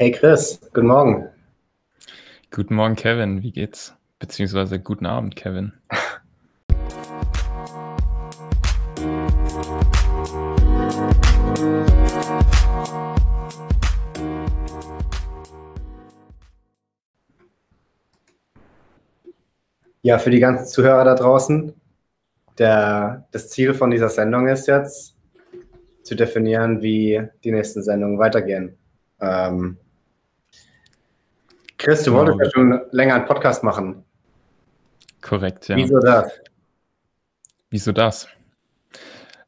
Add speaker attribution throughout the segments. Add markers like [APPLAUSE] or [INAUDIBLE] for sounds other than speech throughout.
Speaker 1: Hey Chris, guten Morgen.
Speaker 2: Guten Morgen, Kevin. Wie geht's? Beziehungsweise guten Abend, Kevin.
Speaker 1: Ja, für die ganzen Zuhörer da draußen, der, das Ziel von dieser Sendung ist jetzt, zu definieren, wie die nächsten Sendungen weitergehen. Ähm, Chris, du wolltest ja schon länger einen Podcast machen.
Speaker 2: Korrekt, ja.
Speaker 1: Wieso das?
Speaker 2: Wieso das?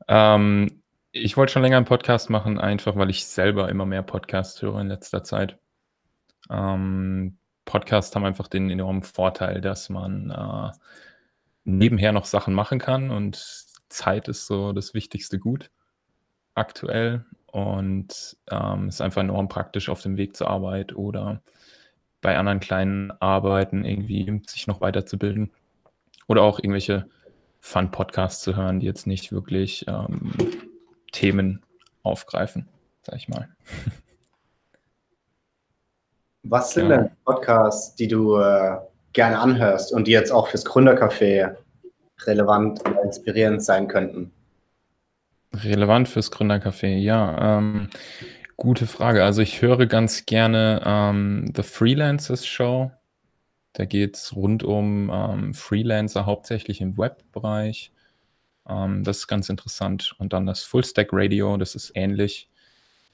Speaker 2: Ähm, ich wollte schon länger einen Podcast machen, einfach weil ich selber immer mehr Podcasts höre in letzter Zeit. Ähm, Podcasts haben einfach den enormen Vorteil, dass man äh, nebenher noch Sachen machen kann und Zeit ist so das wichtigste Gut aktuell und ähm, ist einfach enorm praktisch auf dem Weg zur Arbeit oder bei anderen kleinen Arbeiten irgendwie sich noch weiterzubilden. Oder auch irgendwelche Fun-Podcasts zu hören, die jetzt nicht wirklich ähm, Themen aufgreifen, sag ich mal. [LAUGHS]
Speaker 1: Was sind ja. denn Podcasts, die du äh, gerne anhörst und die jetzt auch fürs Gründercafé relevant und inspirierend sein könnten?
Speaker 2: Relevant fürs Gründercafé, ja. Ähm, Gute Frage. Also ich höre ganz gerne ähm, The Freelancers Show. Da geht es rund um ähm, Freelancer, hauptsächlich im Webbereich. Ähm, das ist ganz interessant. Und dann das Fullstack Radio, das ist ähnlich.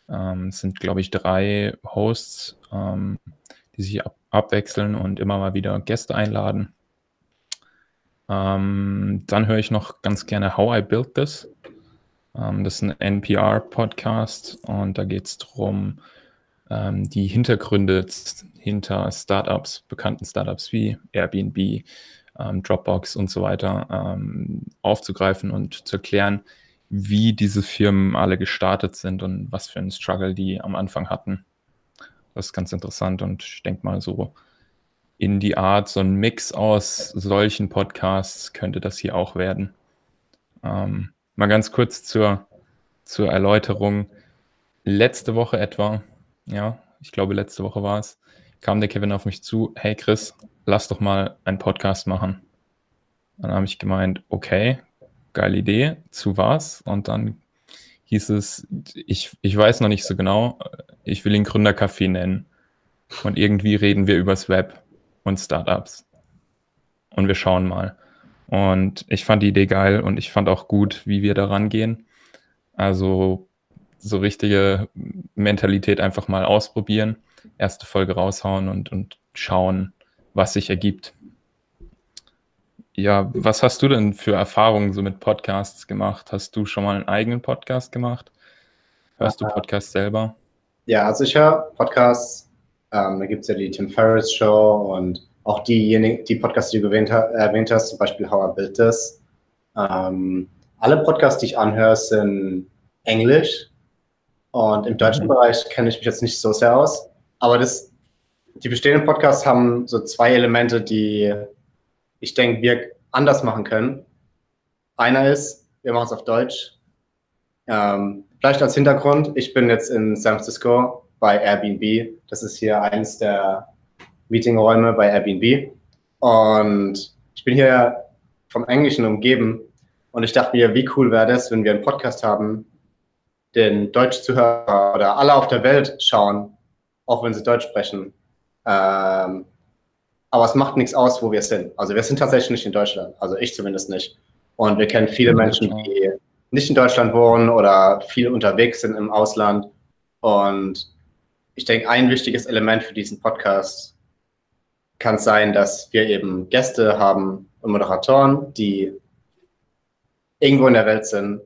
Speaker 2: Ähm, es sind, glaube ich, drei Hosts, ähm, die sich ab abwechseln und immer mal wieder Gäste einladen. Ähm, dann höre ich noch ganz gerne How I Built This. Ähm, das ist ein NPR-Podcast und da geht es darum, ähm, die Hintergründe hinter Startups, bekannten Startups wie Airbnb, ähm, Dropbox und so weiter aufzugreifen und zu erklären, wie diese Firmen alle gestartet sind und was für einen Struggle die am Anfang hatten. Das ist ganz interessant und ich denke mal so in die Art, so ein Mix aus solchen Podcasts könnte das hier auch werden. Ähm, Mal ganz kurz zur, zur Erläuterung. Letzte Woche etwa, ja, ich glaube letzte Woche war es, kam der Kevin auf mich zu, hey Chris, lass doch mal einen Podcast machen. Dann habe ich gemeint, okay, geile Idee, zu was? Und dann hieß es, ich, ich weiß noch nicht so genau, ich will ihn Gründercafé nennen. Und irgendwie reden wir übers Web und Startups. Und wir schauen mal. Und ich fand die Idee geil und ich fand auch gut, wie wir da rangehen. Also so richtige Mentalität einfach mal ausprobieren, erste Folge raushauen und, und schauen, was sich ergibt. Ja, was hast du denn für Erfahrungen so mit Podcasts gemacht? Hast du schon mal einen eigenen Podcast gemacht? Hörst du Podcasts selber?
Speaker 1: Ja, also ich höre Podcasts. Ähm, da gibt es ja die Tim Ferriss Show und auch diejenigen, die Podcasts, die du erwähnt, erwähnt hast, zum Beispiel How I Built This. Ähm, alle Podcasts, die ich anhöre, sind Englisch. Und im deutschen mhm. Bereich kenne ich mich jetzt nicht so sehr aus. Aber das, die bestehenden Podcasts haben so zwei Elemente, die ich denke, wir anders machen können. Einer ist, wir machen es auf Deutsch. Ähm, vielleicht als Hintergrund, ich bin jetzt in San Francisco bei Airbnb. Das ist hier eines der Meetingräume bei Airbnb. Und ich bin hier vom Englischen umgeben. Und ich dachte mir, wie cool wäre das, wenn wir einen Podcast haben, den Deutsch Zuhörer oder alle auf der Welt schauen, auch wenn sie Deutsch sprechen. Ähm, aber es macht nichts aus, wo wir sind. Also wir sind tatsächlich nicht in Deutschland. Also ich zumindest nicht. Und wir kennen viele Menschen, die nicht in Deutschland wohnen oder viel unterwegs sind im Ausland. Und ich denke, ein wichtiges Element für diesen Podcast kann es sein, dass wir eben Gäste haben und Moderatoren, die irgendwo in der Welt sind.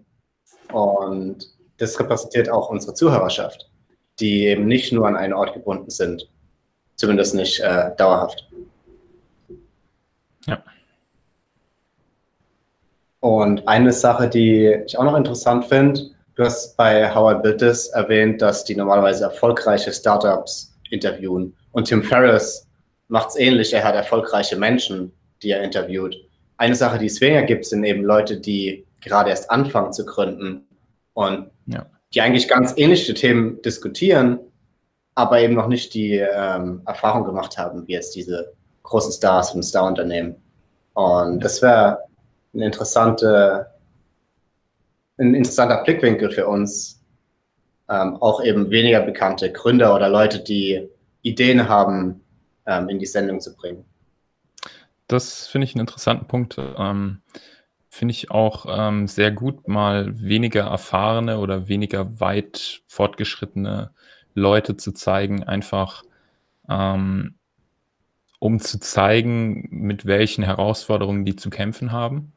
Speaker 1: Und das repräsentiert auch unsere Zuhörerschaft, die eben nicht nur an einen Ort gebunden sind. Zumindest nicht äh, dauerhaft.
Speaker 2: Ja.
Speaker 1: Und eine Sache, die ich auch noch interessant finde, du hast bei How I Built This erwähnt, dass die normalerweise erfolgreiche Startups interviewen. Und Tim Ferriss macht es ähnlich. Er hat erfolgreiche Menschen, die er interviewt. Eine Sache, die es weniger gibt, sind eben Leute, die gerade erst anfangen zu gründen und ja. die eigentlich ganz ähnliche Themen diskutieren, aber eben noch nicht die ähm, Erfahrung gemacht haben, wie jetzt diese großen Stars und Star-Unternehmen. Und das wäre eine interessante, ein interessanter Blickwinkel für uns, ähm, auch eben weniger bekannte Gründer oder Leute, die Ideen haben, ähm, in die Sendung zu bringen.
Speaker 2: Das finde ich einen interessanten Punkt. Ähm, finde ich auch ähm, sehr gut, mal weniger erfahrene oder weniger weit fortgeschrittene Leute zu zeigen, einfach ähm, um zu zeigen, mit welchen Herausforderungen die zu kämpfen haben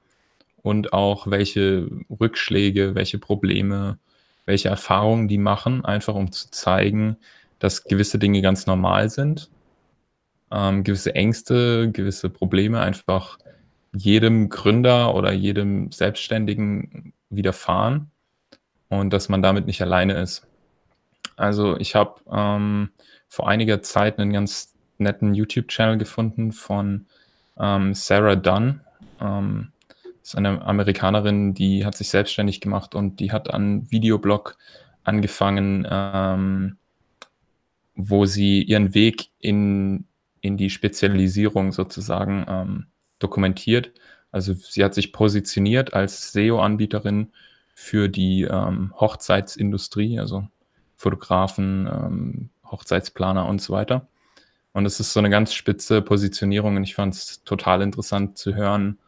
Speaker 2: und auch welche Rückschläge, welche Probleme, welche Erfahrungen die machen, einfach um zu zeigen, dass gewisse Dinge ganz normal sind, ähm, gewisse Ängste, gewisse Probleme einfach jedem Gründer oder jedem Selbstständigen widerfahren und dass man damit nicht alleine ist. Also ich habe ähm, vor einiger Zeit einen ganz netten YouTube-Channel gefunden von ähm, Sarah Dunn. Ähm, ist eine Amerikanerin, die hat sich selbstständig gemacht und die hat einen Videoblog angefangen, ähm, wo sie ihren Weg in, in die Spezialisierung sozusagen ähm, dokumentiert. Also sie hat sich positioniert als SEO-Anbieterin für die ähm, Hochzeitsindustrie, also Fotografen, ähm, Hochzeitsplaner und so weiter. Und es ist so eine ganz spitze Positionierung und ich fand es total interessant zu hören,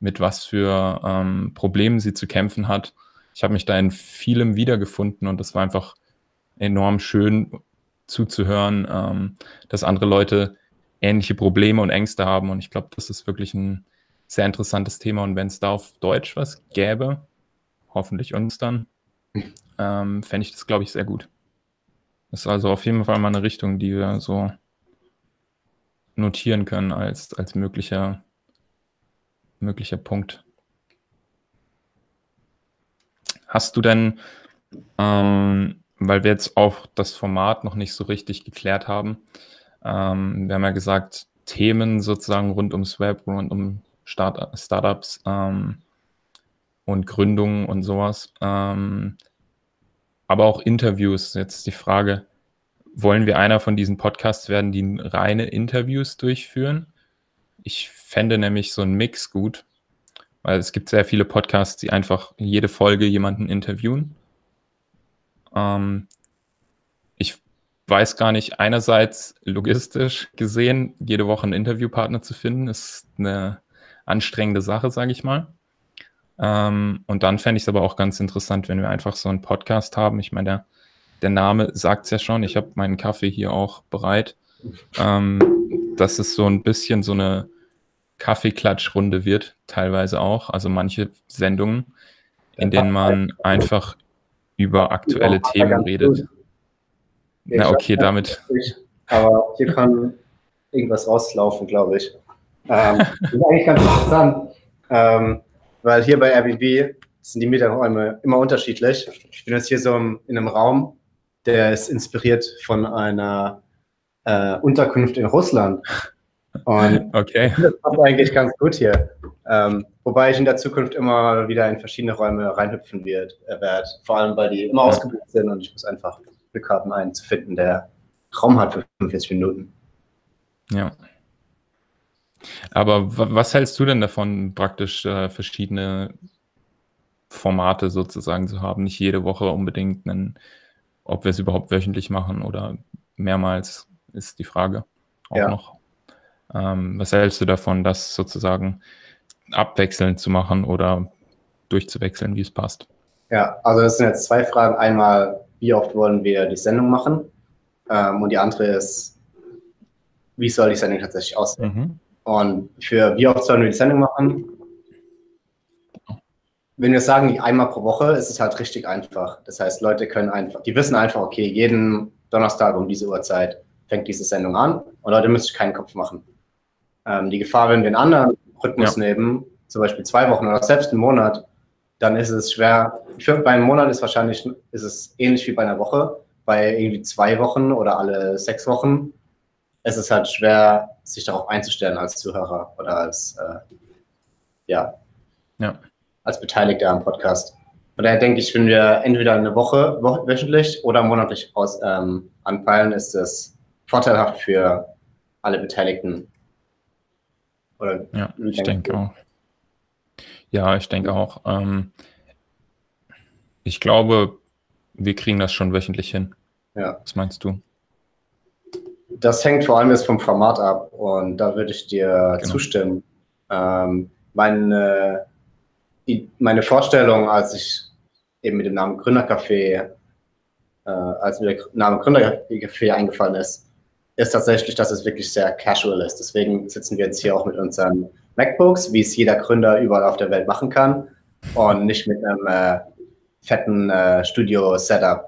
Speaker 2: mit was für ähm, Problemen sie zu kämpfen hat. Ich habe mich da in vielem wiedergefunden und das war einfach enorm schön zuzuhören, ähm, dass andere Leute ähnliche Probleme und Ängste haben. Und ich glaube, das ist wirklich ein sehr interessantes Thema. Und wenn es da auf Deutsch was gäbe, hoffentlich uns dann, ähm, fände ich das, glaube ich, sehr gut. Das ist also auf jeden Fall mal eine Richtung, die wir so notieren können als, als möglicher, möglicher Punkt. Hast du denn, ähm, weil wir jetzt auch das Format noch nicht so richtig geklärt haben, ähm, wir haben ja gesagt, Themen sozusagen rund ums Web, rund um Start Startups ähm, und Gründungen und sowas. Ähm, aber auch Interviews. Jetzt die Frage, wollen wir einer von diesen Podcasts werden, die reine Interviews durchführen? Ich fände nämlich so einen Mix gut, weil es gibt sehr viele Podcasts, die einfach jede Folge jemanden interviewen. Ähm, weiß gar nicht, einerseits logistisch gesehen, jede Woche einen Interviewpartner zu finden, ist eine anstrengende Sache, sage ich mal. Ähm, und dann fände ich es aber auch ganz interessant, wenn wir einfach so einen Podcast haben. Ich meine, der, der Name sagt es ja schon, ich habe meinen Kaffee hier auch bereit. Ähm, dass es so ein bisschen so eine Kaffeeklatschrunde wird, teilweise auch. Also manche Sendungen, in denen man einfach über aktuelle Themen redet.
Speaker 1: Na, okay, damit. Aber hier kann irgendwas rauslaufen, glaube ich. Ähm, [LAUGHS] das ist eigentlich ganz interessant, ähm, weil hier bei Airbnb sind die Mieterräume immer unterschiedlich. Ich bin jetzt hier so in einem Raum, der ist inspiriert von einer äh, Unterkunft in Russland. Und [LAUGHS] okay. das passt eigentlich ganz gut hier. Ähm, wobei ich in der Zukunft immer wieder in verschiedene Räume reinhüpfen wird, äh, werde. Vor allem, weil die immer ausgebucht sind und ich muss einfach Glück haben, einen zu finden, der Raum hat für 45 Minuten.
Speaker 2: Ja. Aber was hältst du denn davon, praktisch äh, verschiedene Formate sozusagen zu haben? Nicht jede Woche unbedingt einen, ob wir es überhaupt wöchentlich machen oder mehrmals, ist die Frage auch ja. noch. Ähm, was hältst du davon, das sozusagen abwechselnd zu machen oder durchzuwechseln, wie es passt?
Speaker 1: Ja, also das sind jetzt zwei Fragen. Einmal, wie oft wollen wir die Sendung machen? Ähm, und die andere ist, wie soll die Sendung tatsächlich aussehen? Mhm. Und für wie oft sollen wir die Sendung machen? Wenn wir sagen, einmal pro Woche, ist es halt richtig einfach. Das heißt, Leute können einfach, die wissen einfach, okay, jeden Donnerstag um diese Uhrzeit fängt diese Sendung an und Leute müssen sich keinen Kopf machen. Ähm, die Gefahr, wenn wir einen anderen Rhythmus ja. nehmen, zum Beispiel zwei Wochen oder selbst einen Monat, dann ist es schwer. Für, bei einem Monat ist wahrscheinlich ist es ähnlich wie bei einer Woche. Bei irgendwie zwei Wochen oder alle sechs Wochen ist es halt schwer, sich darauf einzustellen als Zuhörer oder als äh, ja, ja, als Beteiligter am Podcast. Von daher denke ich, wenn wir entweder eine Woche, wöchentlich oder monatlich aus, ähm, anpeilen, ist es vorteilhaft für alle Beteiligten.
Speaker 2: Oder ja, ich denke auch. Ja, ich denke auch. Ähm, ich glaube, wir kriegen das schon wöchentlich hin. Ja. Was meinst du?
Speaker 1: Das hängt vor allem jetzt vom Format ab und da würde ich dir genau. zustimmen. Ähm, meine, meine Vorstellung, als ich eben mit dem Namen Gründercafé, äh, als mir der Name Gründercafé eingefallen ist, ist tatsächlich, dass es wirklich sehr casual ist. Deswegen sitzen wir jetzt hier auch mit unseren MacBooks, wie es jeder Gründer überall auf der Welt machen kann und nicht mit einem äh, fetten äh, Studio-Setup.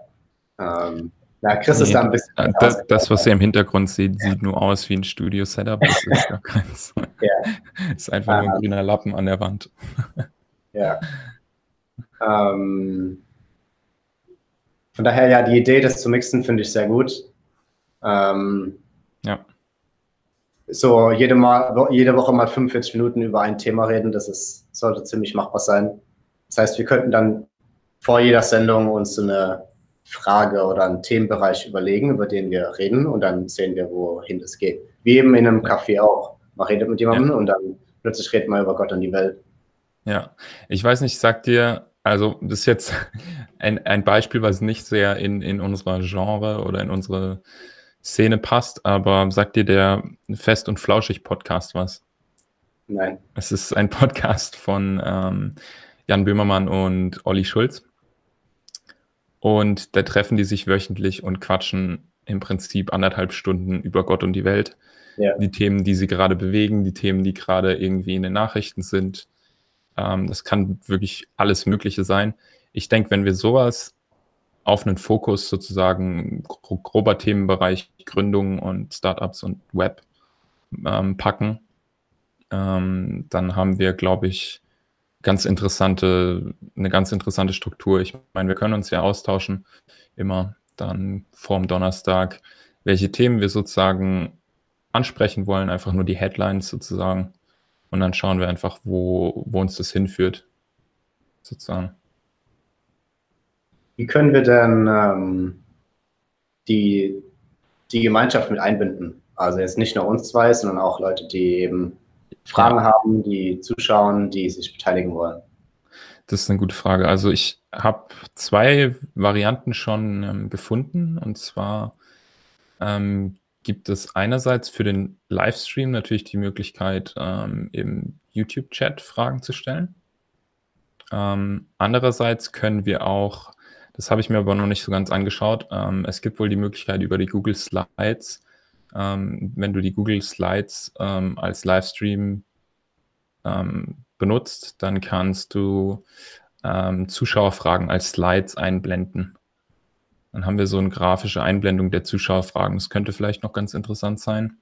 Speaker 1: Ähm,
Speaker 2: ja, Chris nee, ist da ein bisschen. Äh, das, das, was ihr im Hintergrund seht, sieht nur aus wie ein Studio-Setup. Das ist gar [LAUGHS] keins. ja. ist einfach nur ein grüner Lappen an der Wand.
Speaker 1: ja. Ähm, von daher, ja, die Idee, das zu mixen, finde ich sehr gut. Ähm, ja. So jede, mal, jede Woche mal 45 Minuten über ein Thema reden, das ist, sollte ziemlich machbar sein. Das heißt, wir könnten dann vor jeder Sendung uns so eine Frage oder einen Themenbereich überlegen, über den wir reden und dann sehen wir, wohin es geht. Wie eben in einem Café auch. Man redet mit jemandem ja. und dann plötzlich redet man über Gott und die Welt.
Speaker 2: Ja, ich weiß nicht, sagt dir, also das ist jetzt [LAUGHS] ein, ein Beispiel, was nicht sehr in, in unserer Genre oder in unsere Szene passt, aber sagt dir der Fest und Flauschig Podcast was?
Speaker 1: Nein.
Speaker 2: Es ist ein Podcast von ähm, Jan Böhmermann und Olli Schulz. Und da treffen die sich wöchentlich und quatschen im Prinzip anderthalb Stunden über Gott und die Welt. Ja. Die Themen, die sie gerade bewegen, die Themen, die gerade irgendwie in den Nachrichten sind. Ähm, das kann wirklich alles Mögliche sein. Ich denke, wenn wir sowas auf einen Fokus sozusagen grober Themenbereich Gründung und Startups und Web ähm, packen, ähm, dann haben wir, glaube ich, ganz interessante, eine ganz interessante Struktur. Ich meine, wir können uns ja austauschen, immer dann vorm Donnerstag, welche Themen wir sozusagen ansprechen wollen, einfach nur die Headlines sozusagen. Und dann schauen wir einfach, wo, wo uns das hinführt, sozusagen.
Speaker 1: Wie können wir denn ähm, die, die Gemeinschaft mit einbinden? Also jetzt nicht nur uns zwei, sondern auch Leute, die eben Fragen haben, die zuschauen, die sich beteiligen wollen.
Speaker 2: Das ist eine gute Frage. Also ich habe zwei Varianten schon ähm, gefunden. Und zwar ähm, gibt es einerseits für den Livestream natürlich die Möglichkeit, ähm, im YouTube-Chat Fragen zu stellen. Ähm, andererseits können wir auch das habe ich mir aber noch nicht so ganz angeschaut. Ähm, es gibt wohl die Möglichkeit über die Google Slides, ähm, wenn du die Google Slides ähm, als Livestream ähm, benutzt, dann kannst du ähm, Zuschauerfragen als Slides einblenden. Dann haben wir so eine grafische Einblendung der Zuschauerfragen. Das könnte vielleicht noch ganz interessant sein.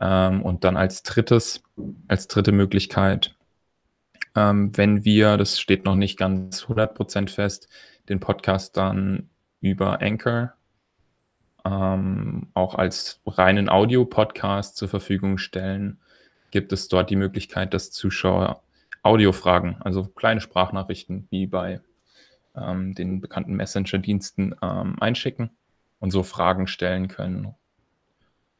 Speaker 2: Ähm, und dann als drittes, als dritte Möglichkeit, wenn wir, das steht noch nicht ganz 100% fest, den Podcast dann über Anchor ähm, auch als reinen Audio-Podcast zur Verfügung stellen, gibt es dort die Möglichkeit, dass Zuschauer Audiofragen, also kleine Sprachnachrichten wie bei ähm, den bekannten Messenger-Diensten ähm, einschicken und so Fragen stellen können.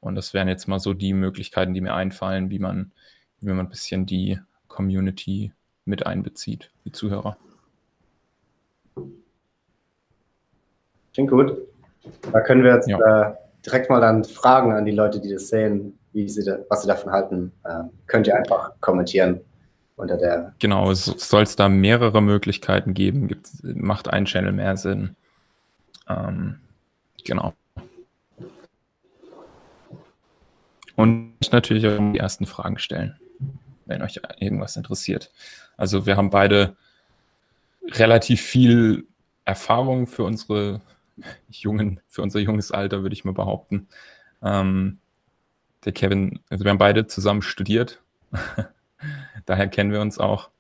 Speaker 2: Und das wären jetzt mal so die Möglichkeiten, die mir einfallen, wie man, wie man ein bisschen die Community mit einbezieht, die Zuhörer.
Speaker 1: Klingt gut. Da können wir jetzt ja. äh, direkt mal dann fragen an die Leute, die das sehen, wie sie da, was sie davon halten. Äh, könnt ihr einfach kommentieren unter der.
Speaker 2: Genau, es soll es da mehrere Möglichkeiten geben. Gibt, macht ein Channel mehr Sinn. Ähm, genau. Und natürlich auch die ersten Fragen stellen, wenn euch irgendwas interessiert. Also wir haben beide relativ viel Erfahrung für unsere [LAUGHS] jungen, für unser junges Alter, würde ich mal behaupten. Ähm, der Kevin, also wir haben beide zusammen studiert, [LAUGHS] daher kennen wir uns auch,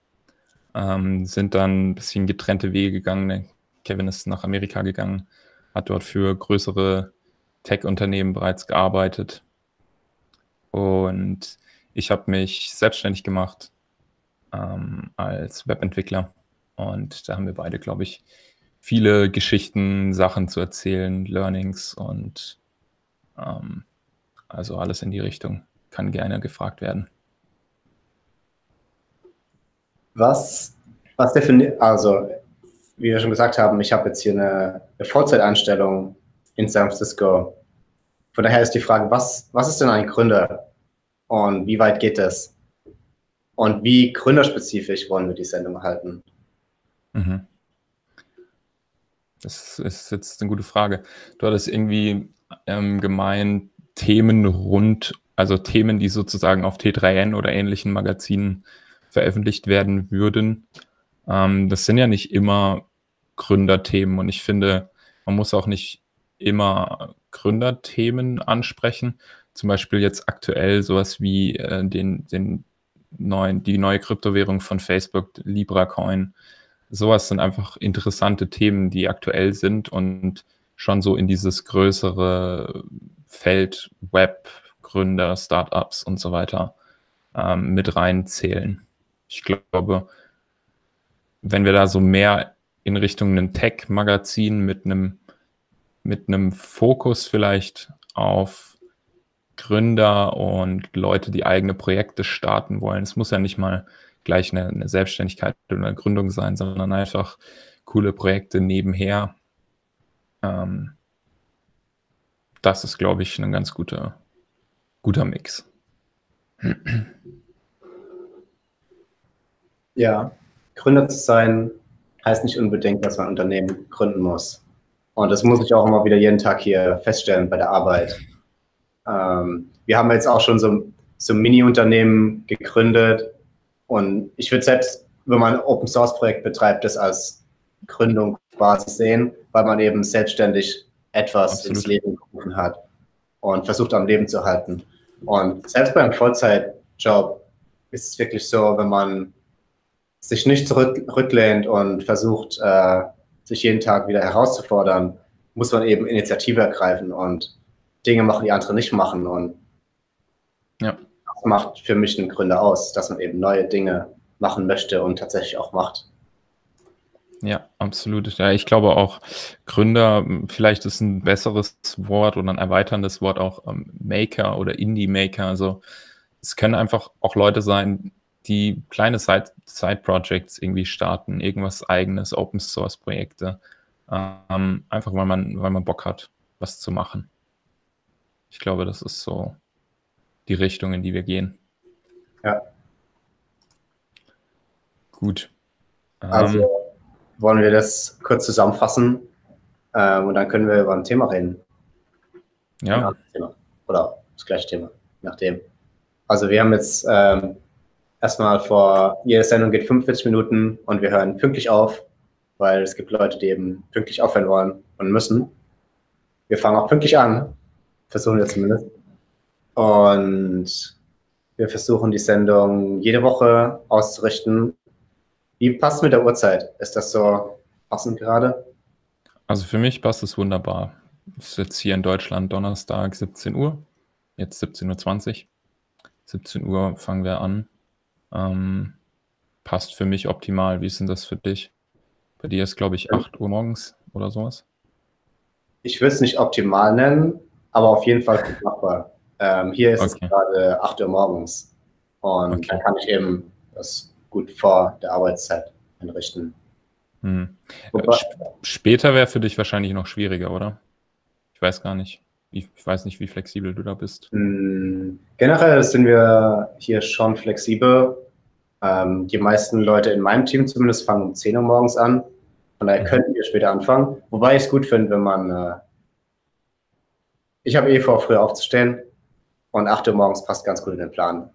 Speaker 2: ähm, sind dann ein bisschen getrennte Wege gegangen. Kevin ist nach Amerika gegangen, hat dort für größere Tech-Unternehmen bereits gearbeitet und ich habe mich selbstständig gemacht ähm, als Webentwickler und da haben wir beide, glaube ich, viele Geschichten, Sachen zu erzählen, Learnings und ähm, also alles in die Richtung kann gerne gefragt werden.
Speaker 1: Was, was definiert, also wie wir schon gesagt haben, ich habe jetzt hier eine, eine Vollzeitanstellung in San Francisco. Von daher ist die Frage, was, was ist denn ein Gründer und wie weit geht es? Und wie gründerspezifisch wollen wir die Sendung halten? Mhm.
Speaker 2: Das ist jetzt eine gute Frage. Du hattest irgendwie ähm, gemeint, Themen rund, also Themen, die sozusagen auf T3N oder ähnlichen Magazinen veröffentlicht werden würden. Ähm, das sind ja nicht immer Gründerthemen und ich finde, man muss auch nicht immer Gründerthemen ansprechen. Zum Beispiel jetzt aktuell sowas wie äh, den, den neuen, die neue Kryptowährung von Facebook, LibraCoin. Sowas sind einfach interessante Themen, die aktuell sind und schon so in dieses größere Feld Web, Gründer, Startups und so weiter ähm, mit reinzählen. Ich glaube, wenn wir da so mehr in Richtung einem Tech-Magazin mit einem mit einem Fokus vielleicht auf Gründer und Leute, die eigene Projekte starten wollen. Es muss ja nicht mal gleich eine, eine Selbstständigkeit oder eine Gründung sein, sondern einfach coole Projekte nebenher. Ähm, das ist, glaube ich, ein ganz guter, guter Mix.
Speaker 1: Ja, Gründer zu sein heißt nicht unbedingt, dass man ein Unternehmen gründen muss. Und das muss ich auch immer wieder jeden Tag hier feststellen bei der Arbeit. Ähm, wir haben jetzt auch schon so, so Mini-Unternehmen gegründet. Und ich würde selbst, wenn man ein Open-Source-Projekt betreibt, das als Gründung quasi sehen, weil man eben selbstständig etwas Absolut. ins Leben gerufen hat und versucht am Leben zu halten. Und selbst beim Vollzeitjob ist es wirklich so, wenn man sich nicht zurücklehnt und versucht, äh, sich jeden Tag wieder herauszufordern, muss man eben Initiative ergreifen und Dinge machen, die andere nicht machen. Und ja. Das macht für mich einen Gründer aus, dass man eben neue Dinge machen möchte und tatsächlich auch macht.
Speaker 2: Ja, absolut. Ja, ich glaube auch Gründer, vielleicht ist ein besseres Wort oder ein erweiterndes Wort auch ähm, Maker oder Indie-Maker. Also es können einfach auch Leute sein, die kleine Side-Projects Side irgendwie starten, irgendwas eigenes, Open-Source-Projekte. Ähm, einfach weil man, weil man Bock hat, was zu machen. Ich glaube, das ist so die Richtung, in die wir gehen.
Speaker 1: Ja.
Speaker 2: Gut.
Speaker 1: Also ähm, wollen wir das kurz zusammenfassen ähm, und dann können wir über ein Thema reden.
Speaker 2: Ja.
Speaker 1: ja Oder das gleiche Thema, nachdem. Also wir haben jetzt ähm, erstmal vor, jede Sendung geht 45 Minuten und wir hören pünktlich auf, weil es gibt Leute, die eben pünktlich aufhören wollen und müssen. Wir fangen auch pünktlich an, versuchen wir zumindest. Und wir versuchen die Sendung jede Woche auszurichten. Wie passt mit der Uhrzeit? Ist das so passend gerade?
Speaker 2: Also für mich passt es wunderbar. Es ist jetzt hier in Deutschland Donnerstag 17 Uhr, jetzt 17.20 Uhr. 17 Uhr fangen wir an. Ähm, passt für mich optimal. Wie ist denn das für dich? Bei dir ist, glaube ich, 8 Uhr morgens oder sowas.
Speaker 1: Ich würde es nicht optimal nennen, aber auf jeden Fall gut machbar. Ähm, hier ist okay. es gerade 8 Uhr morgens. Und okay. dann kann ich eben das gut vor der Arbeitszeit einrichten.
Speaker 2: Hm. Später wäre für dich wahrscheinlich noch schwieriger, oder? Ich weiß gar nicht. Ich, weiß nicht, wie flexibel du da bist.
Speaker 1: Hm, generell sind wir hier schon flexibel. Ähm, die meisten Leute in meinem Team zumindest fangen um 10 Uhr morgens an. Von daher mhm. könnten wir später anfangen. Wobei ich es gut finde, wenn man. Äh, ich habe eh vor, früher aufzustehen. Und 8 Uhr morgens passt ganz gut in den Plan.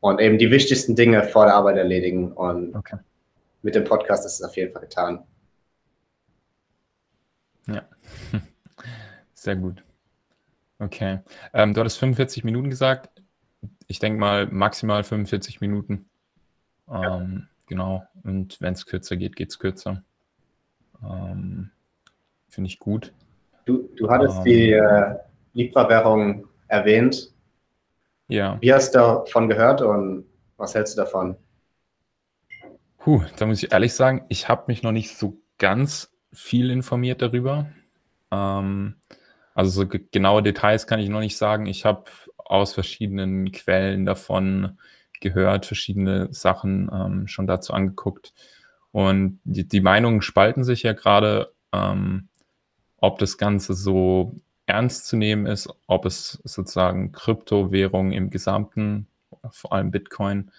Speaker 1: Und eben die wichtigsten Dinge vor der Arbeit erledigen. Und okay. mit dem Podcast ist es auf jeden Fall getan.
Speaker 2: Ja, [LAUGHS] sehr gut. Okay. Ähm, du hattest 45 Minuten gesagt. Ich denke mal maximal 45 Minuten. Ähm, ja. Genau. Und wenn es kürzer geht, geht es kürzer. Ähm, Finde ich gut.
Speaker 1: Du, du hattest ähm, die äh, Libra-Währung erwähnt.
Speaker 2: Ja.
Speaker 1: Wie hast du davon gehört und was hältst du davon?
Speaker 2: Puh, da muss ich ehrlich sagen, ich habe mich noch nicht so ganz viel informiert darüber. Ähm, also so genaue Details kann ich noch nicht sagen. Ich habe aus verschiedenen Quellen davon gehört, verschiedene Sachen ähm, schon dazu angeguckt. Und die, die Meinungen spalten sich ja gerade, ähm, ob das Ganze so ernst zu nehmen ist, ob es sozusagen Kryptowährungen im Gesamten, vor allem Bitcoin,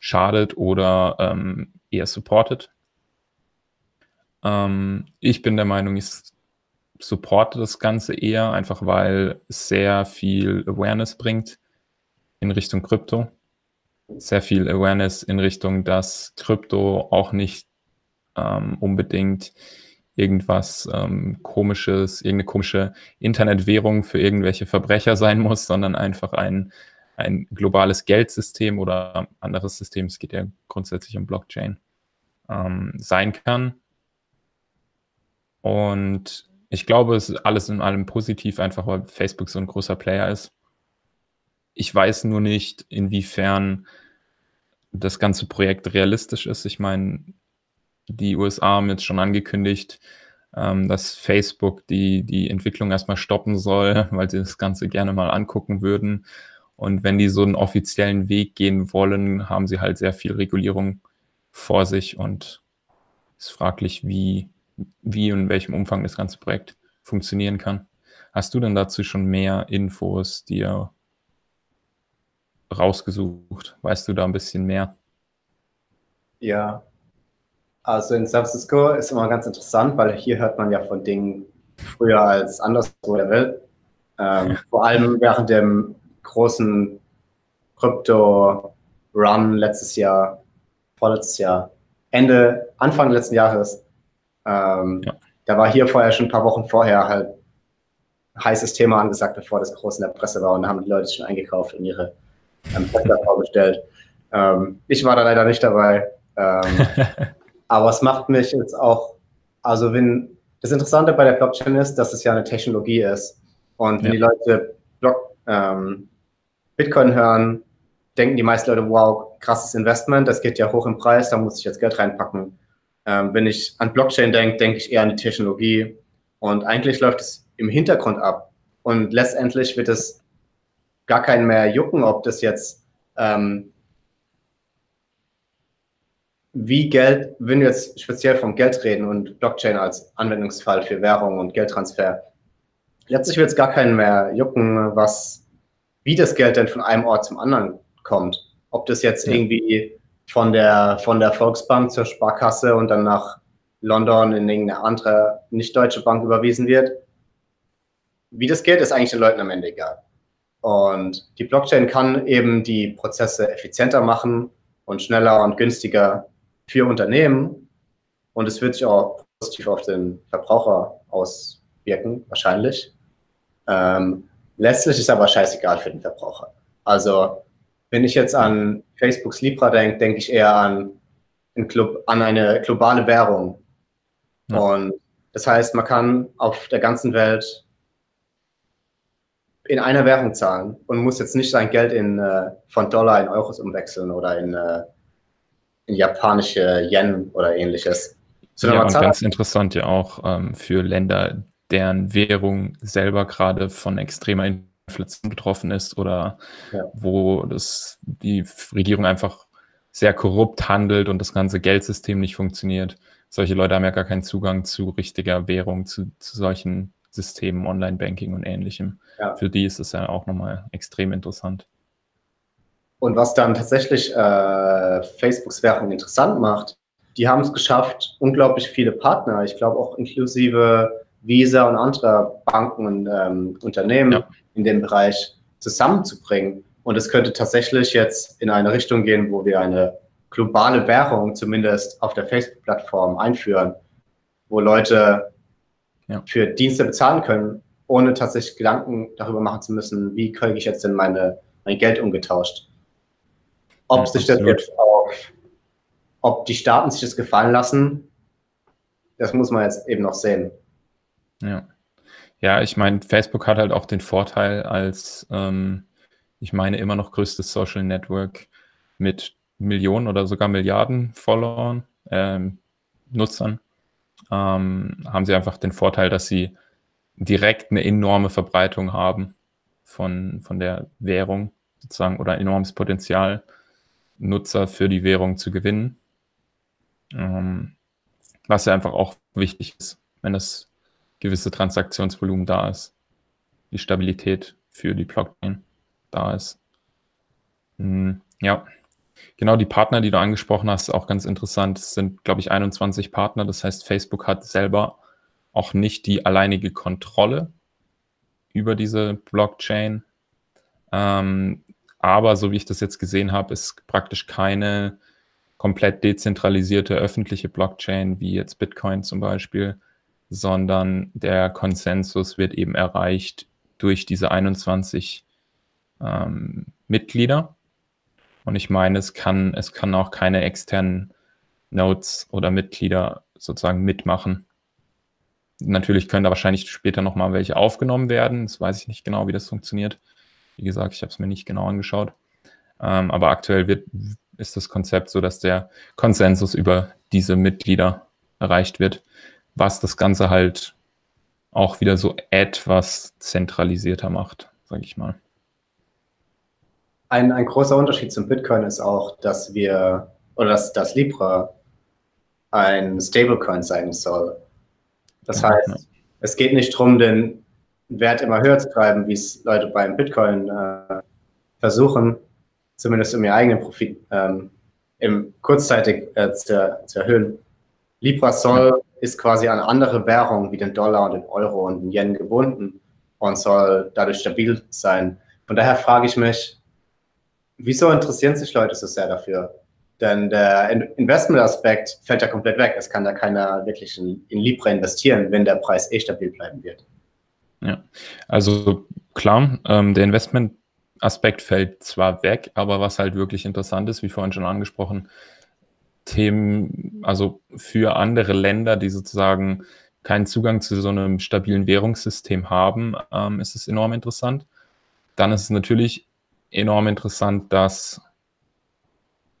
Speaker 2: schadet oder ähm, eher supportet. Ähm, ich bin der Meinung, ich supporte das Ganze eher, einfach weil es sehr viel Awareness bringt in Richtung Krypto. Sehr viel Awareness in Richtung, dass Krypto auch nicht ähm, unbedingt irgendwas ähm, komisches, irgendeine komische Internetwährung für irgendwelche Verbrecher sein muss, sondern einfach ein, ein globales Geldsystem oder anderes System, es geht ja grundsätzlich um Blockchain, ähm, sein kann. Und ich glaube, es ist alles in allem positiv, einfach weil Facebook so ein großer Player ist. Ich weiß nur nicht, inwiefern das ganze Projekt realistisch ist. Ich meine, die USA haben jetzt schon angekündigt, ähm, dass Facebook die, die Entwicklung erstmal stoppen soll, [LAUGHS] weil sie das Ganze gerne mal angucken würden. Und wenn die so einen offiziellen Weg gehen wollen, haben sie halt sehr viel Regulierung vor sich und ist fraglich, wie, wie und in welchem Umfang das ganze Projekt funktionieren kann. Hast du denn dazu schon mehr Infos dir rausgesucht? Weißt du da ein bisschen mehr?
Speaker 1: Ja, also in San Francisco ist immer ganz interessant, weil hier hört man ja von Dingen früher als anderswo der Welt. Ähm, vor allem während dem großen Krypto-Run letztes Jahr, vorletztes Jahr, Ende, Anfang letzten Jahres. Ähm, ja. Da war hier vorher schon ein paar Wochen vorher halt heißes Thema angesagt, bevor das groß in der Presse war und da haben die Leute schon eingekauft und ihre ähm, vorgestellt. Ähm, ich war da leider nicht dabei. Ähm, [LAUGHS] Aber es macht mich jetzt auch, also wenn, das Interessante bei der Blockchain ist, dass es ja eine Technologie ist. Und wenn ja. die Leute Block, ähm, Bitcoin hören, denken die meisten Leute, wow, krasses Investment, das geht ja hoch im Preis, da muss ich jetzt Geld reinpacken. Ähm, wenn ich an Blockchain denke, denke ich eher an die Technologie. Und eigentlich läuft es im Hintergrund ab. Und letztendlich wird es gar keinen mehr jucken, ob das jetzt ähm, wie Geld, wenn wir jetzt speziell vom Geld reden und Blockchain als Anwendungsfall für Währung und Geldtransfer, letztlich wird es gar keinen mehr jucken, was, wie das Geld denn von einem Ort zum anderen kommt. Ob das jetzt ja. irgendwie von der, von der Volksbank zur Sparkasse und dann nach London in irgendeine andere nicht deutsche Bank überwiesen wird. Wie das geht, ist eigentlich den Leuten am Ende egal. Und die Blockchain kann eben die Prozesse effizienter machen und schneller und günstiger für Unternehmen und es wird sich auch positiv auf den Verbraucher auswirken, wahrscheinlich. Ähm, letztlich ist aber scheißegal für den Verbraucher. Also, wenn ich jetzt an Facebooks Libra denke, denke ich eher an, Club, an eine globale Währung. Ja. Und das heißt, man kann auf der ganzen Welt in einer Währung zahlen und muss jetzt nicht sein Geld in, äh, von Dollar in Euros umwechseln oder in äh, in japanische Yen oder ähnliches.
Speaker 2: Ja, und ganz interessant ja auch ähm, für Länder, deren Währung selber gerade von extremer Inflation betroffen ist oder ja. wo das, die Regierung einfach sehr korrupt handelt und das ganze Geldsystem nicht funktioniert. Solche Leute haben ja gar keinen Zugang zu richtiger Währung, zu, zu solchen Systemen, Online-Banking und ähnlichem. Ja. Für die ist es ja auch nochmal extrem interessant.
Speaker 1: Und was dann tatsächlich äh, Facebooks Währung interessant macht, die haben es geschafft, unglaublich viele Partner, ich glaube auch inklusive Visa und anderer Banken und ähm, Unternehmen ja. in dem Bereich zusammenzubringen. Und es könnte tatsächlich jetzt in eine Richtung gehen, wo wir eine globale Währung zumindest auf der Facebook-Plattform einführen, wo Leute ja. für Dienste bezahlen können, ohne tatsächlich Gedanken darüber machen zu müssen, wie kriege ich jetzt denn meine, mein Geld umgetauscht. Ob ja, sich das jetzt auch, ob die Staaten sich das gefallen lassen, das muss man jetzt eben noch sehen.
Speaker 2: Ja. Ja, ich meine, Facebook hat halt auch den Vorteil als, ähm, ich meine, immer noch größtes Social Network mit Millionen oder sogar Milliarden Followern, ähm, Nutzern, ähm, haben sie einfach den Vorteil, dass sie direkt eine enorme Verbreitung haben von, von der Währung sozusagen oder enormes Potenzial, Nutzer für die Währung zu gewinnen. Ähm, was ja einfach auch wichtig ist, wenn das gewisse Transaktionsvolumen da ist, die Stabilität für die Blockchain da ist. Hm, ja, genau die Partner, die du angesprochen hast, auch ganz interessant. Es sind, glaube ich, 21 Partner. Das heißt, Facebook hat selber auch nicht die alleinige Kontrolle über diese Blockchain. Ähm, aber so wie ich das jetzt gesehen habe, ist praktisch keine komplett dezentralisierte öffentliche Blockchain wie jetzt Bitcoin zum Beispiel, sondern der Konsensus wird eben erreicht durch diese 21 ähm, Mitglieder. Und ich meine, es kann, es kann auch keine externen Nodes oder Mitglieder sozusagen mitmachen. Natürlich können da wahrscheinlich später nochmal welche aufgenommen werden. Das weiß ich nicht genau, wie das funktioniert. Wie gesagt, ich habe es mir nicht genau angeschaut. Ähm, aber aktuell wird, ist das Konzept so, dass der Konsensus über diese Mitglieder erreicht wird, was das Ganze halt auch wieder so etwas zentralisierter macht, sage ich mal.
Speaker 1: Ein, ein großer Unterschied zum Bitcoin ist auch, dass wir oder dass das Libra ein Stablecoin sein soll. Das heißt, ja. es geht nicht darum, den Wert immer höher zu treiben, wie es Leute beim Bitcoin äh, versuchen, zumindest um ihren eigenen Profit ähm, im kurzzeitig äh, zu, zu, erhöhen. Libra soll ist quasi an andere Währungen wie den Dollar und den Euro und den Yen gebunden und soll dadurch stabil sein. Von daher frage ich mich, wieso interessieren sich Leute so sehr dafür? Denn der Investment-Aspekt fällt ja komplett weg. Es kann da keiner wirklich in, in Libra investieren, wenn der Preis eh stabil bleiben wird.
Speaker 2: Ja, also klar, ähm, der Investment-Aspekt fällt zwar weg, aber was halt wirklich interessant ist, wie vorhin schon angesprochen, Themen, also für andere Länder, die sozusagen keinen Zugang zu so einem stabilen Währungssystem haben, ähm, ist es enorm interessant. Dann ist es natürlich enorm interessant, dass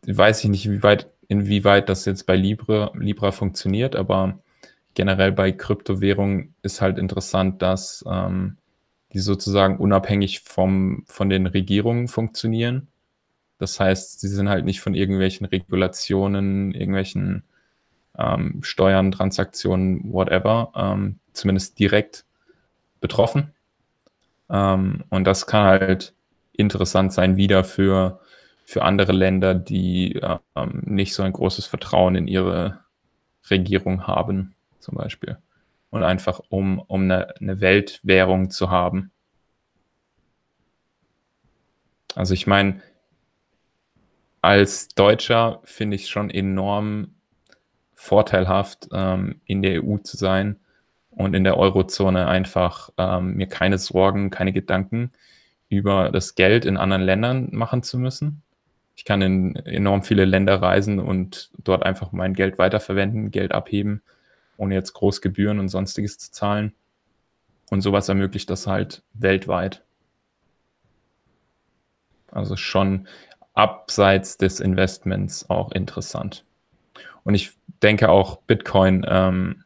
Speaker 2: weiß ich nicht, wie weit, inwieweit das jetzt bei Libra, Libra funktioniert, aber generell bei Kryptowährungen ist halt interessant, dass ähm, die sozusagen unabhängig vom, von den Regierungen funktionieren. Das heißt, sie sind halt nicht von irgendwelchen Regulationen, irgendwelchen ähm, Steuern, Transaktionen, whatever, ähm, zumindest direkt betroffen. Ähm, und das kann halt interessant sein wieder für für andere Länder, die ähm, nicht so ein großes Vertrauen in ihre Regierung haben, zum Beispiel. Und einfach um, um eine, eine Weltwährung zu haben. Also ich meine, als Deutscher finde ich es schon enorm vorteilhaft, ähm, in der EU zu sein und in der Eurozone einfach ähm, mir keine Sorgen, keine Gedanken über das Geld in anderen Ländern machen zu müssen. Ich kann in enorm viele Länder reisen und dort einfach mein Geld weiterverwenden, Geld abheben, ohne jetzt groß Gebühren und sonstiges zu zahlen. Und sowas ermöglicht das halt weltweit. Also schon abseits des Investments auch interessant. Und ich denke auch, Bitcoin ähm,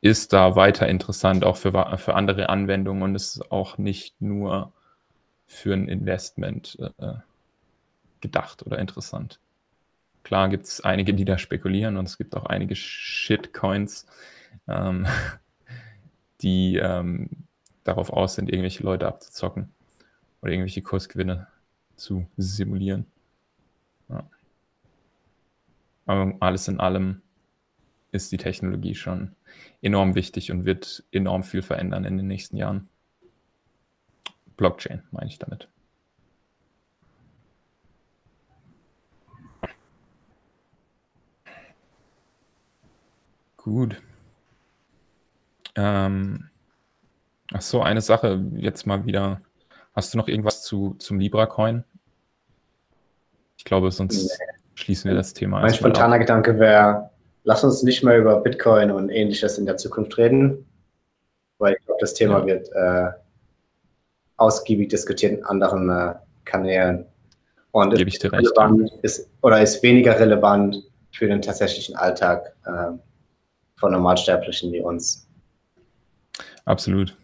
Speaker 2: ist da weiter interessant, auch für, für andere Anwendungen und ist auch nicht nur für ein Investment äh, gedacht oder interessant. Klar gibt es einige, die da spekulieren und es gibt auch einige Shitcoins, ähm, [LAUGHS] die ähm, darauf aus sind, irgendwelche Leute abzuzocken oder irgendwelche Kursgewinne zu simulieren. Ja. Aber alles in allem ist die Technologie schon enorm wichtig und wird enorm viel verändern in den nächsten Jahren. Blockchain meine ich damit. Gut. Ähm, ach so, eine Sache jetzt mal wieder. Hast du noch irgendwas zu, zum Libra-Coin? Ich glaube, sonst nee. schließen wir das Thema.
Speaker 1: Mein spontaner ab. Gedanke wäre, lass uns nicht mehr über Bitcoin und ähnliches in der Zukunft reden, weil ich glaube, das Thema ja. wird äh, ausgiebig diskutiert in anderen äh, Kanälen. Und
Speaker 2: Gebe ich dir recht.
Speaker 1: Ist, oder ist weniger relevant für den tatsächlichen Alltag. Äh, von Normalsterblichen wie uns.
Speaker 2: Absolut.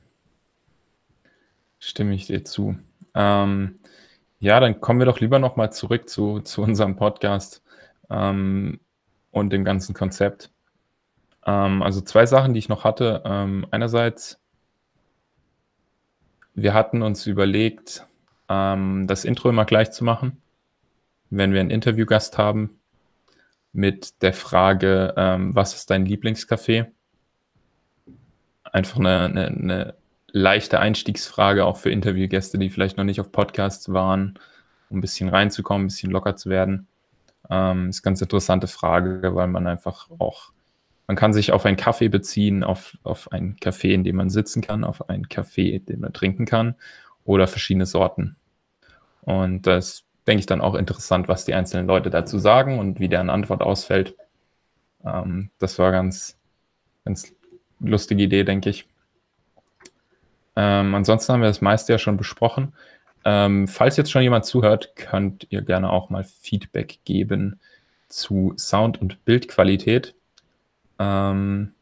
Speaker 2: Stimme ich dir zu. Ähm, ja, dann kommen wir doch lieber nochmal zurück zu, zu unserem Podcast ähm, und dem ganzen Konzept. Ähm, also zwei Sachen, die ich noch hatte. Ähm, einerseits, wir hatten uns überlegt, ähm, das Intro immer gleich zu machen, wenn wir einen Interviewgast haben, mit der Frage, ähm, was ist dein Lieblingscafé? Einfach eine, eine, eine leichte Einstiegsfrage auch für Interviewgäste, die vielleicht noch nicht auf Podcasts waren, um ein bisschen reinzukommen, ein bisschen locker zu werden. Ähm, ist eine ganz interessante Frage, weil man einfach auch, man kann sich auf einen Kaffee beziehen, auf, auf einen Kaffee, in dem man sitzen kann, auf einen Kaffee, den man trinken kann oder verschiedene Sorten. Und das denke ich dann auch interessant, was die einzelnen Leute dazu sagen und wie deren Antwort ausfällt. Ähm, das war ganz, ganz lustige Idee, denke ich. Ähm, ansonsten haben wir das meiste ja schon besprochen. Ähm, falls jetzt schon jemand zuhört, könnt ihr gerne auch mal Feedback geben zu Sound- und Bildqualität. Ähm,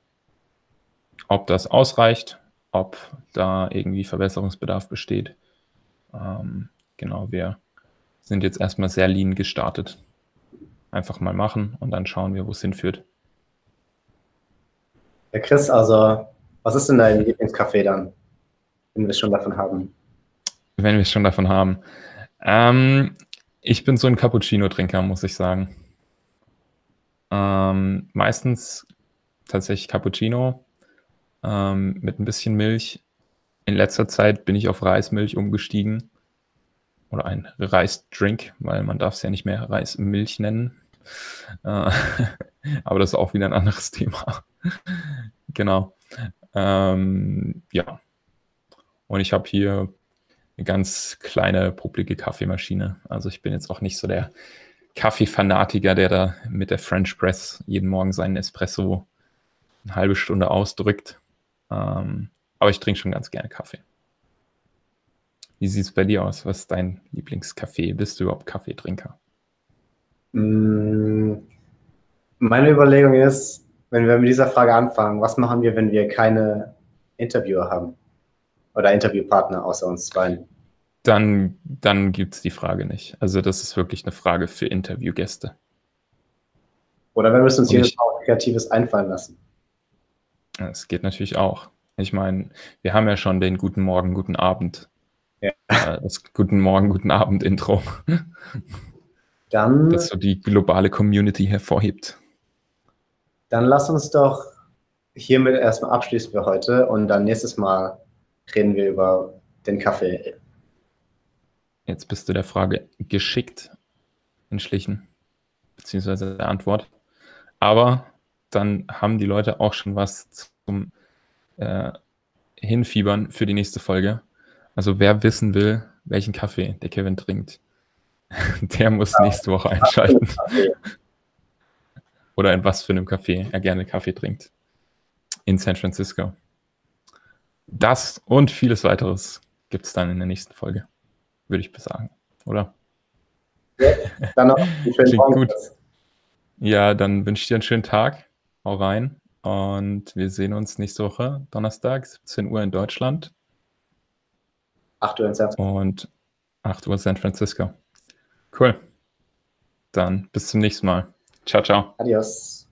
Speaker 2: ob das ausreicht, ob da irgendwie Verbesserungsbedarf besteht. Ähm, genau, wir sind jetzt erstmal sehr lean gestartet. Einfach mal machen und dann schauen wir, wo es hinführt.
Speaker 1: Ja, Chris, also was ist denn dein Lieblingscafé dann? wenn wir es schon davon haben?
Speaker 2: Wenn wir es schon davon haben. Ähm, ich bin so ein Cappuccino-Trinker, muss ich sagen. Ähm, meistens tatsächlich Cappuccino ähm, mit ein bisschen Milch. In letzter Zeit bin ich auf Reismilch umgestiegen. Oder ein Reisdrink, weil man darf es ja nicht mehr Reismilch nennen. Äh, [LAUGHS] aber das ist auch wieder ein anderes [LAUGHS] Thema. genau. Ähm, ja, und ich habe hier eine ganz kleine, publike Kaffeemaschine. Also ich bin jetzt auch nicht so der Kaffeefanatiker, der da mit der French Press jeden Morgen seinen Espresso eine halbe Stunde ausdrückt. Ähm, aber ich trinke schon ganz gerne Kaffee. Wie sieht es bei dir aus? Was ist dein Lieblingskaffee? Bist du überhaupt Kaffeetrinker?
Speaker 1: Mm, meine Überlegung ist, wenn wir mit dieser Frage anfangen, was machen wir, wenn wir keine Interviewer haben? oder Interviewpartner außer uns beiden?
Speaker 2: Dann, dann gibt es die Frage nicht. Also das ist wirklich eine Frage für Interviewgäste.
Speaker 1: Oder wir müssen uns hier ich, Kreatives einfallen lassen.
Speaker 2: Es geht natürlich auch. Ich meine, wir haben ja schon den Guten Morgen, Guten Abend. Ja. Äh, das Guten Morgen, Guten Abend Intro. [LAUGHS] Dann. Das so die globale Community hervorhebt.
Speaker 1: Dann lass uns doch hiermit erstmal abschließen für heute und dann nächstes Mal reden wir über den Kaffee.
Speaker 2: Jetzt bist du der Frage geschickt entschlichen, beziehungsweise der Antwort. Aber dann haben die Leute auch schon was zum äh, Hinfiebern für die nächste Folge. Also wer wissen will, welchen Kaffee der Kevin trinkt, [LAUGHS] der muss ja. nächste Woche einschalten. Oder in was für einem Kaffee er gerne Kaffee trinkt. In San Francisco. Das und vieles weiteres gibt es dann in der nächsten Folge, würde ich sagen, oder?
Speaker 1: Ja, dann noch
Speaker 2: Klingt gut. Ja, dann wünsche ich dir einen schönen Tag. Hau rein. Und wir sehen uns nächste Woche, Donnerstag, 17 Uhr in Deutschland.
Speaker 1: 8 Uhr in San
Speaker 2: Francisco. Und 8 Uhr San Francisco. Cool. Dann bis zum nächsten Mal. Ciao, ciao.
Speaker 1: Adios.